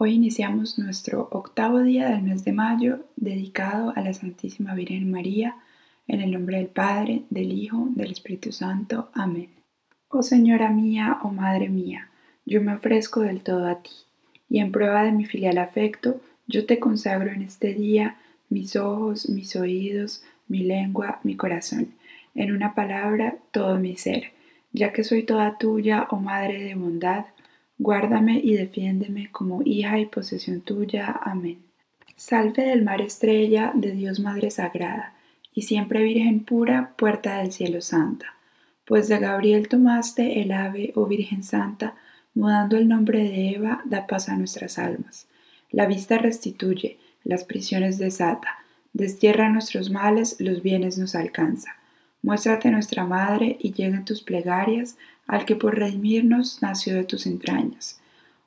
Hoy iniciamos nuestro octavo día del mes de mayo dedicado a la Santísima Virgen María, en el nombre del Padre, del Hijo, del Espíritu Santo. Amén. Oh Señora mía, oh Madre mía, yo me ofrezco del todo a ti, y en prueba de mi filial afecto, yo te consagro en este día mis ojos, mis oídos, mi lengua, mi corazón, en una palabra, todo mi ser, ya que soy toda tuya, oh Madre de bondad, Guárdame y defiéndeme como hija y posesión tuya. Amén. Salve del mar estrella, de Dios Madre Sagrada, y siempre Virgen pura, puerta del cielo santa. Pues de Gabriel tomaste el ave, oh Virgen Santa, mudando el nombre de Eva, da paz a nuestras almas. La vista restituye, las prisiones desata, destierra nuestros males, los bienes nos alcanza. Muéstrate nuestra Madre y lleguen tus plegarias al que por redimirnos nació de tus entrañas.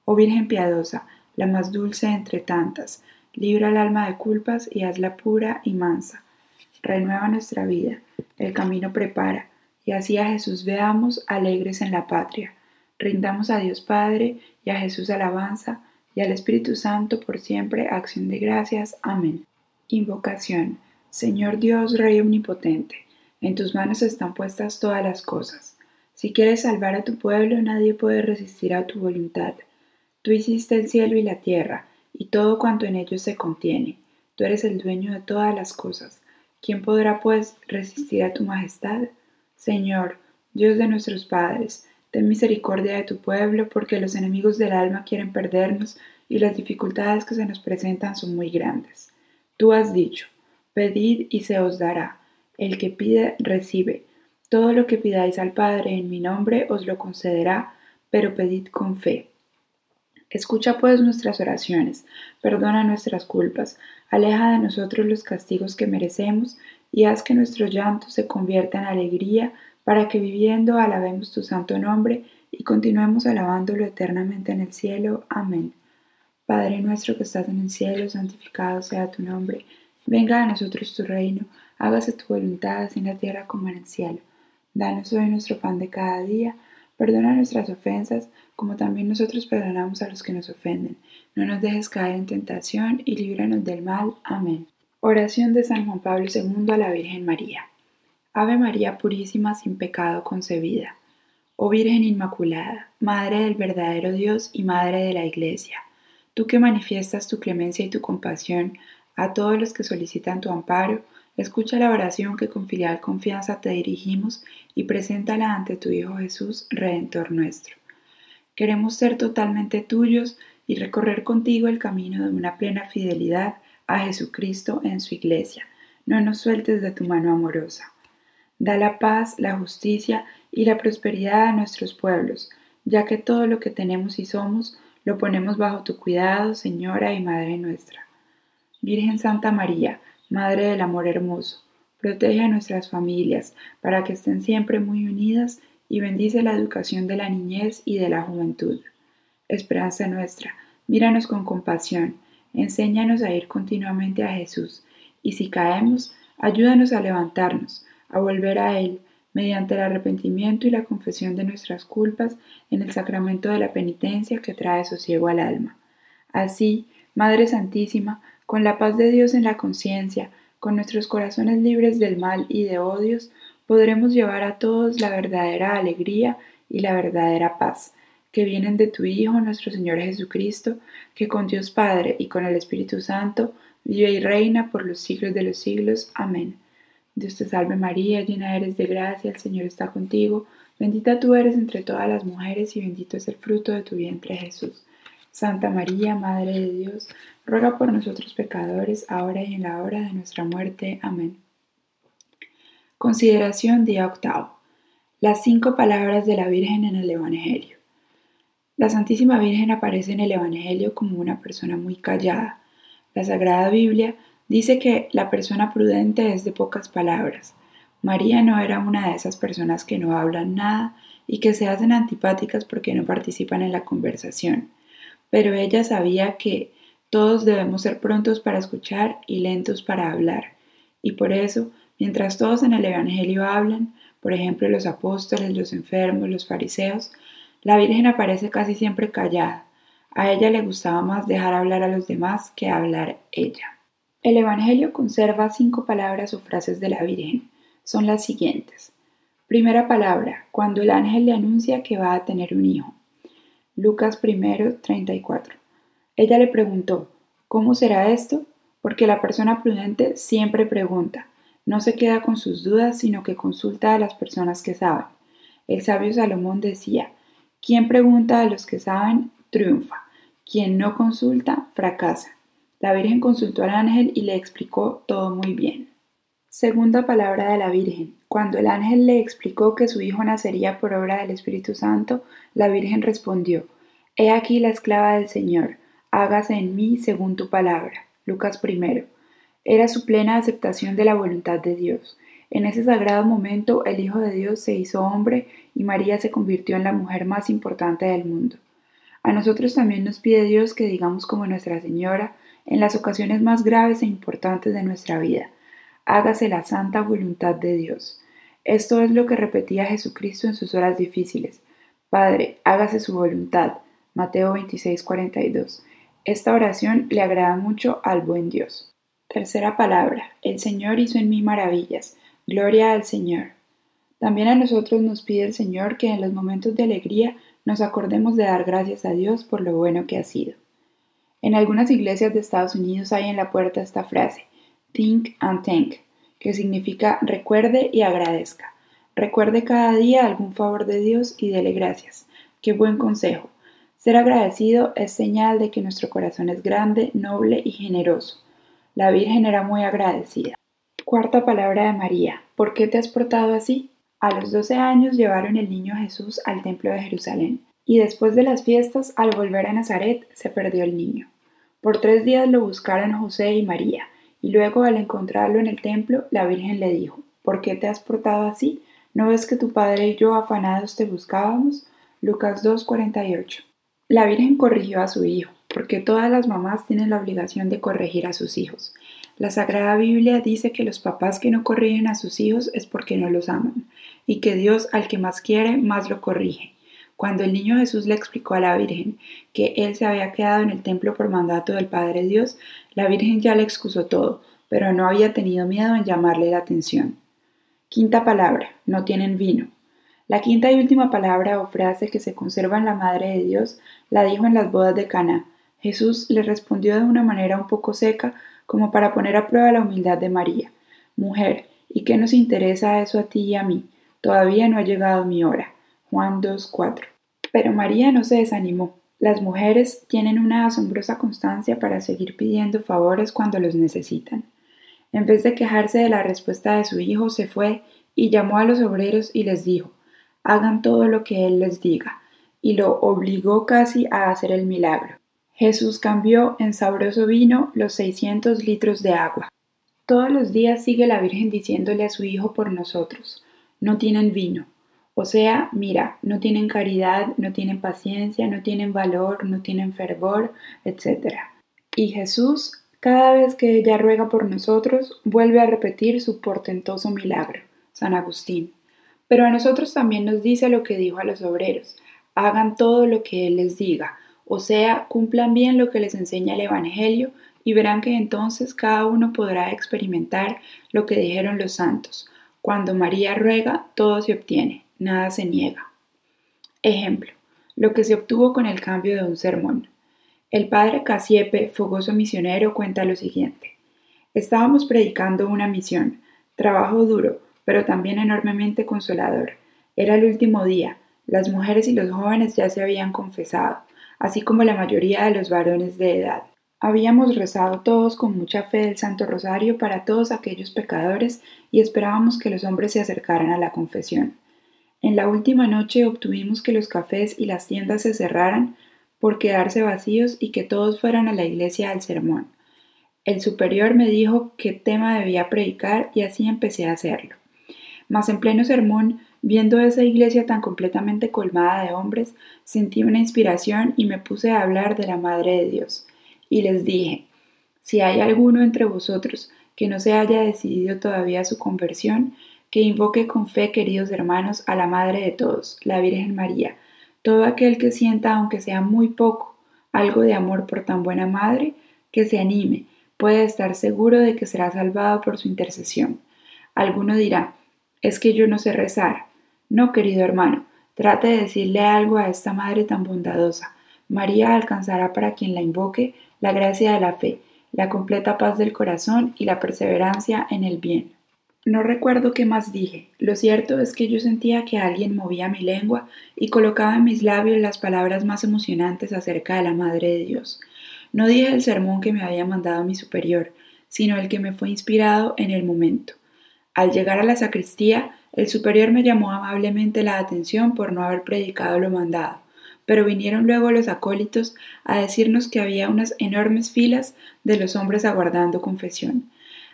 Oh Virgen piadosa, la más dulce entre tantas, libra el alma de culpas y hazla pura y mansa. Renueva nuestra vida, el camino prepara, y así a Jesús veamos alegres en la patria. Rindamos a Dios Padre y a Jesús alabanza, y al Espíritu Santo por siempre acción de gracias. Amén. Invocación. Señor Dios, Rey Omnipotente, en tus manos están puestas todas las cosas si quieres salvar a tu pueblo, nadie puede resistir a tu voluntad. Tú hiciste el cielo y la tierra, y todo cuanto en ellos se contiene. Tú eres el dueño de todas las cosas. ¿Quién podrá, pues, resistir a tu majestad? Señor, Dios de nuestros padres, ten misericordia de tu pueblo, porque los enemigos del alma quieren perdernos y las dificultades que se nos presentan son muy grandes. Tú has dicho, pedid y se os dará. El que pide, recibe todo lo que pidáis al Padre en mi nombre os lo concederá, pero pedid con fe. Escucha pues nuestras oraciones, perdona nuestras culpas, aleja de nosotros los castigos que merecemos y haz que nuestro llanto se convierta en alegría para que viviendo alabemos tu santo nombre y continuemos alabándolo eternamente en el cielo. Amén. Padre nuestro que estás en el cielo, santificado sea tu nombre, venga a nosotros tu reino, hágase tu voluntad así en la tierra como en el cielo. Danos hoy nuestro pan de cada día. Perdona nuestras ofensas, como también nosotros perdonamos a los que nos ofenden. No nos dejes caer en tentación y líbranos del mal. Amén. Oración de San Juan Pablo II a la Virgen María. Ave María Purísima, sin pecado concebida. Oh Virgen Inmaculada, Madre del verdadero Dios y Madre de la Iglesia, tú que manifiestas tu clemencia y tu compasión a todos los que solicitan tu amparo, Escucha la oración que con filial confianza te dirigimos y preséntala ante tu Hijo Jesús, Redentor nuestro. Queremos ser totalmente tuyos y recorrer contigo el camino de una plena fidelidad a Jesucristo en su iglesia. No nos sueltes de tu mano amorosa. Da la paz, la justicia y la prosperidad a nuestros pueblos, ya que todo lo que tenemos y somos lo ponemos bajo tu cuidado, Señora y Madre nuestra. Virgen Santa María, Madre del Amor Hermoso, protege a nuestras familias para que estén siempre muy unidas y bendice la educación de la niñez y de la juventud. Esperanza nuestra, míranos con compasión, enséñanos a ir continuamente a Jesús, y si caemos, ayúdanos a levantarnos, a volver a Él, mediante el arrepentimiento y la confesión de nuestras culpas en el sacramento de la penitencia que trae sosiego al alma. Así, Madre Santísima, con la paz de Dios en la conciencia, con nuestros corazones libres del mal y de odios, podremos llevar a todos la verdadera alegría y la verdadera paz, que vienen de tu Hijo, nuestro Señor Jesucristo, que con Dios Padre y con el Espíritu Santo vive y reina por los siglos de los siglos. Amén. Dios te salve María, llena eres de gracia, el Señor está contigo, bendita tú eres entre todas las mujeres y bendito es el fruto de tu vientre Jesús. Santa María, Madre de Dios, ruega por nosotros pecadores, ahora y en la hora de nuestra muerte. Amén. Consideración día octavo. Las cinco palabras de la Virgen en el Evangelio. La Santísima Virgen aparece en el Evangelio como una persona muy callada. La Sagrada Biblia dice que la persona prudente es de pocas palabras. María no era una de esas personas que no hablan nada y que se hacen antipáticas porque no participan en la conversación pero ella sabía que todos debemos ser prontos para escuchar y lentos para hablar. Y por eso, mientras todos en el Evangelio hablan, por ejemplo los apóstoles, los enfermos, los fariseos, la Virgen aparece casi siempre callada, A ella le gustaba más dejar hablar a los demás que hablar ella. El Evangelio conserva cinco palabras o frases de la Virgen. Son las siguientes. Primera palabra, cuando el ángel le anuncia que va a tener un hijo. Lucas I, 34. Ella le preguntó, ¿cómo será esto? Porque la persona prudente siempre pregunta, no se queda con sus dudas, sino que consulta a las personas que saben. El sabio Salomón decía, quien pregunta a los que saben, triunfa. Quien no consulta, fracasa. La Virgen consultó al ángel y le explicó todo muy bien. Segunda palabra de la Virgen. Cuando el ángel le explicó que su hijo nacería por obra del Espíritu Santo, la Virgen respondió, He aquí la esclava del Señor, hágase en mí según tu palabra. Lucas I. Era su plena aceptación de la voluntad de Dios. En ese sagrado momento el Hijo de Dios se hizo hombre y María se convirtió en la mujer más importante del mundo. A nosotros también nos pide Dios que digamos como Nuestra Señora en las ocasiones más graves e importantes de nuestra vida, hágase la santa voluntad de Dios. Esto es lo que repetía Jesucristo en sus horas difíciles. Padre, hágase su voluntad. Mateo 26, 42. Esta oración le agrada mucho al buen Dios. Tercera palabra. El Señor hizo en mí maravillas. Gloria al Señor. También a nosotros nos pide el Señor que en los momentos de alegría nos acordemos de dar gracias a Dios por lo bueno que ha sido. En algunas iglesias de Estados Unidos hay en la puerta esta frase, Think and Thank, que significa recuerde y agradezca. Recuerde cada día algún favor de Dios y dele gracias. Qué buen consejo. Ser agradecido es señal de que nuestro corazón es grande, noble y generoso. La Virgen era muy agradecida. Cuarta palabra de María. ¿Por qué te has portado así? A los doce años llevaron el niño Jesús al templo de Jerusalén, y después de las fiestas, al volver a Nazaret, se perdió el niño. Por tres días lo buscaron José y María, y luego al encontrarlo en el templo, la Virgen le dijo, ¿Por qué te has portado así? ¿No ves que tu padre y yo afanados te buscábamos? Lucas 2:48. La Virgen corrigió a su hijo, porque todas las mamás tienen la obligación de corregir a sus hijos. La Sagrada Biblia dice que los papás que no corrigen a sus hijos es porque no los aman, y que Dios al que más quiere, más lo corrige. Cuando el niño Jesús le explicó a la Virgen que él se había quedado en el templo por mandato del Padre Dios, la Virgen ya le excusó todo, pero no había tenido miedo en llamarle la atención. Quinta palabra, no tienen vino. La quinta y última palabra o frase que se conserva en la Madre de Dios la dijo en las bodas de Cana. Jesús le respondió de una manera un poco seca, como para poner a prueba la humildad de María. Mujer, ¿y qué nos interesa eso a ti y a mí? Todavía no ha llegado mi hora. Juan 2.4. Pero María no se desanimó. Las mujeres tienen una asombrosa constancia para seguir pidiendo favores cuando los necesitan. En vez de quejarse de la respuesta de su hijo, se fue y llamó a los obreros y les dijo, hagan todo lo que él les diga, y lo obligó casi a hacer el milagro. Jesús cambió en sabroso vino los 600 litros de agua. Todos los días sigue la Virgen diciéndole a su Hijo por nosotros, no tienen vino. O sea, mira, no tienen caridad, no tienen paciencia, no tienen valor, no tienen fervor, etc. Y Jesús, cada vez que ella ruega por nosotros, vuelve a repetir su portentoso milagro, San Agustín. Pero a nosotros también nos dice lo que dijo a los obreros, hagan todo lo que Él les diga, o sea, cumplan bien lo que les enseña el Evangelio y verán que entonces cada uno podrá experimentar lo que dijeron los santos. Cuando María ruega, todo se obtiene, nada se niega. Ejemplo, lo que se obtuvo con el cambio de un sermón. El padre Casiepe, fogoso misionero, cuenta lo siguiente. Estábamos predicando una misión, trabajo duro, pero también enormemente consolador. Era el último día, las mujeres y los jóvenes ya se habían confesado así como la mayoría de los varones de edad. Habíamos rezado todos con mucha fe el Santo Rosario para todos aquellos pecadores y esperábamos que los hombres se acercaran a la confesión. En la última noche obtuvimos que los cafés y las tiendas se cerraran por quedarse vacíos y que todos fueran a la iglesia al sermón. El superior me dijo qué tema debía predicar y así empecé a hacerlo. Mas en pleno sermón Viendo esa iglesia tan completamente colmada de hombres, sentí una inspiración y me puse a hablar de la Madre de Dios. Y les dije, si hay alguno entre vosotros que no se haya decidido todavía su conversión, que invoque con fe, queridos hermanos, a la Madre de todos, la Virgen María, todo aquel que sienta, aunque sea muy poco, algo de amor por tan buena madre, que se anime, puede estar seguro de que será salvado por su intercesión. Alguno dirá, es que yo no sé rezar. No, querido hermano, trate de decirle algo a esta madre tan bondadosa. María alcanzará para quien la invoque la gracia de la fe, la completa paz del corazón y la perseverancia en el bien. No recuerdo qué más dije. Lo cierto es que yo sentía que alguien movía mi lengua y colocaba en mis labios las palabras más emocionantes acerca de la Madre de Dios. No dije el sermón que me había mandado mi superior, sino el que me fue inspirado en el momento. Al llegar a la sacristía, el superior me llamó amablemente la atención por no haber predicado lo mandado, pero vinieron luego los acólitos a decirnos que había unas enormes filas de los hombres aguardando confesión.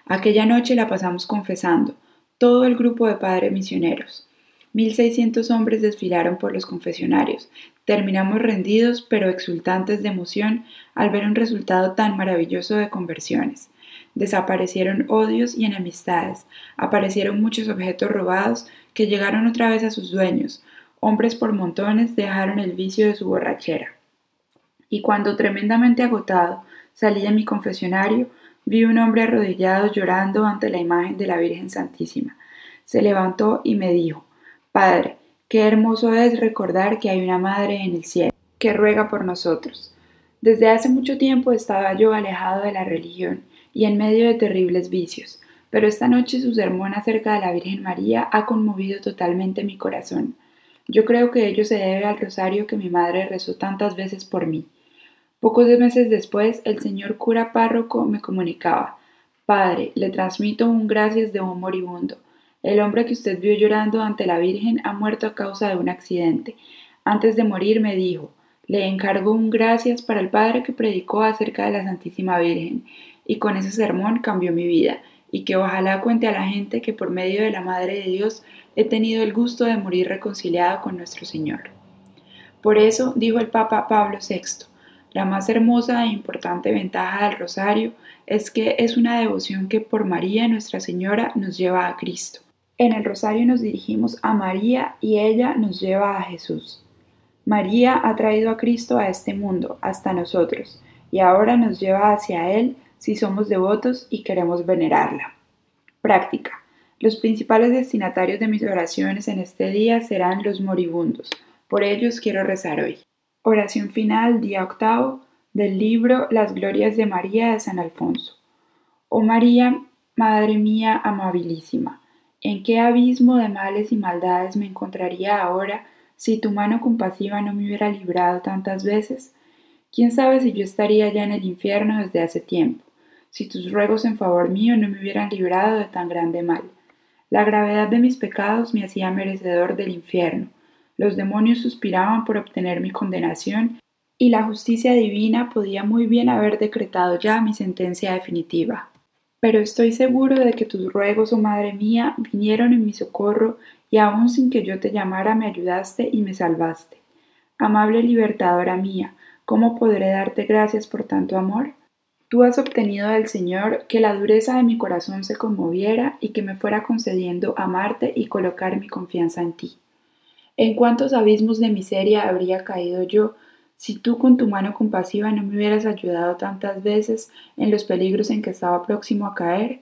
Aquella noche la pasamos confesando, todo el grupo de padres misioneros. Mil seiscientos hombres desfilaron por los confesionarios. Terminamos rendidos pero exultantes de emoción al ver un resultado tan maravilloso de conversiones. Desaparecieron odios y enemistades, aparecieron muchos objetos robados que llegaron otra vez a sus dueños. Hombres por montones dejaron el vicio de su borrachera. Y cuando tremendamente agotado salí de mi confesionario, vi un hombre arrodillado llorando ante la imagen de la Virgen Santísima. Se levantó y me dijo, Padre, qué hermoso es recordar que hay una Madre en el cielo, que ruega por nosotros. Desde hace mucho tiempo estaba yo alejado de la religión y en medio de terribles vicios, pero esta noche su sermón acerca de la Virgen María ha conmovido totalmente mi corazón. Yo creo que ello se debe al rosario que mi madre rezó tantas veces por mí. Pocos meses después, el señor cura párroco me comunicaba Padre, le transmito un gracias de un moribundo. El hombre que usted vio llorando ante la Virgen ha muerto a causa de un accidente. Antes de morir me dijo le encargo un gracias para el Padre que predicó acerca de la Santísima Virgen, y con ese sermón cambió mi vida, y que ojalá cuente a la gente que por medio de la Madre de Dios he tenido el gusto de morir reconciliado con nuestro Señor. Por eso, dijo el Papa Pablo VI, la más hermosa e importante ventaja del rosario es que es una devoción que por María Nuestra Señora nos lleva a Cristo. En el rosario nos dirigimos a María y ella nos lleva a Jesús. María ha traído a Cristo a este mundo, hasta nosotros, y ahora nos lleva hacia Él si somos devotos y queremos venerarla. Práctica. Los principales destinatarios de mis oraciones en este día serán los moribundos. Por ellos quiero rezar hoy. Oración final, día octavo, del libro Las Glorias de María de San Alfonso. Oh María, Madre mía amabilísima, ¿en qué abismo de males y maldades me encontraría ahora si tu mano compasiva no me hubiera librado tantas veces? ¿Quién sabe si yo estaría ya en el infierno desde hace tiempo, si tus ruegos en favor mío no me hubieran librado de tan grande mal? La gravedad de mis pecados me hacía merecedor del infierno, los demonios suspiraban por obtener mi condenación y la justicia divina podía muy bien haber decretado ya mi sentencia definitiva. Pero estoy seguro de que tus ruegos, oh Madre mía, vinieron en mi socorro y aun sin que yo te llamara me ayudaste y me salvaste. Amable libertadora mía, ¿cómo podré darte gracias por tanto amor? Tú has obtenido del Señor que la dureza de mi corazón se conmoviera y que me fuera concediendo amarte y colocar mi confianza en ti. ¿En cuántos abismos de miseria habría caído yo si tú con tu mano compasiva no me hubieras ayudado tantas veces en los peligros en que estaba próximo a caer?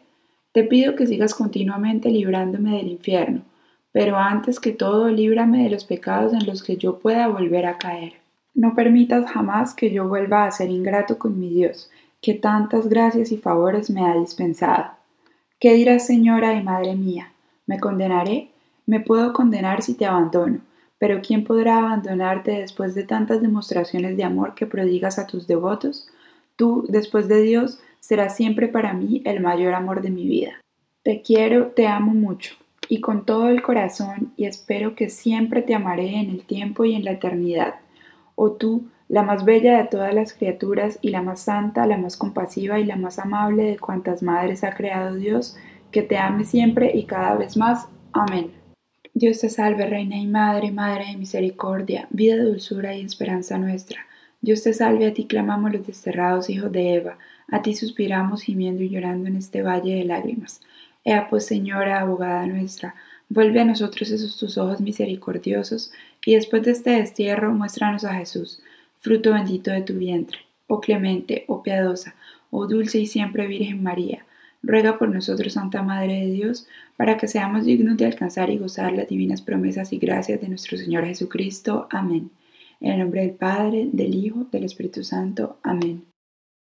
Te pido que sigas continuamente librándome del infierno, pero antes que todo líbrame de los pecados en los que yo pueda volver a caer. No permitas jamás que yo vuelva a ser ingrato con mi Dios, que tantas gracias y favores me ha dispensado. ¿Qué dirás, Señora y Madre mía? ¿Me condenaré? Me puedo condenar si te abandono, pero ¿quién podrá abandonarte después de tantas demostraciones de amor que prodigas a tus devotos? Tú, después de Dios, serás siempre para mí el mayor amor de mi vida. Te quiero, te amo mucho, y con todo el corazón, y espero que siempre te amaré en el tiempo y en la eternidad. Oh tú, la más bella de todas las criaturas, y la más santa, la más compasiva y la más amable de cuantas madres ha creado Dios, que te ame siempre y cada vez más. Amén. Dios te salve, Reina y Madre, Madre de Misericordia, vida, dulzura y esperanza nuestra. Dios te salve, a ti clamamos los desterrados hijos de Eva, a ti suspiramos gimiendo y llorando en este valle de lágrimas. Ea pues, Señora, abogada nuestra, vuelve a nosotros esos tus ojos misericordiosos, y después de este destierro muéstranos a Jesús, fruto bendito de tu vientre. Oh clemente, oh piadosa, oh dulce y siempre Virgen María, ruega por nosotros, Santa Madre de Dios, para que seamos dignos de alcanzar y gozar las divinas promesas y gracias de nuestro Señor Jesucristo. Amén. En el nombre del Padre, del Hijo, del Espíritu Santo. Amén.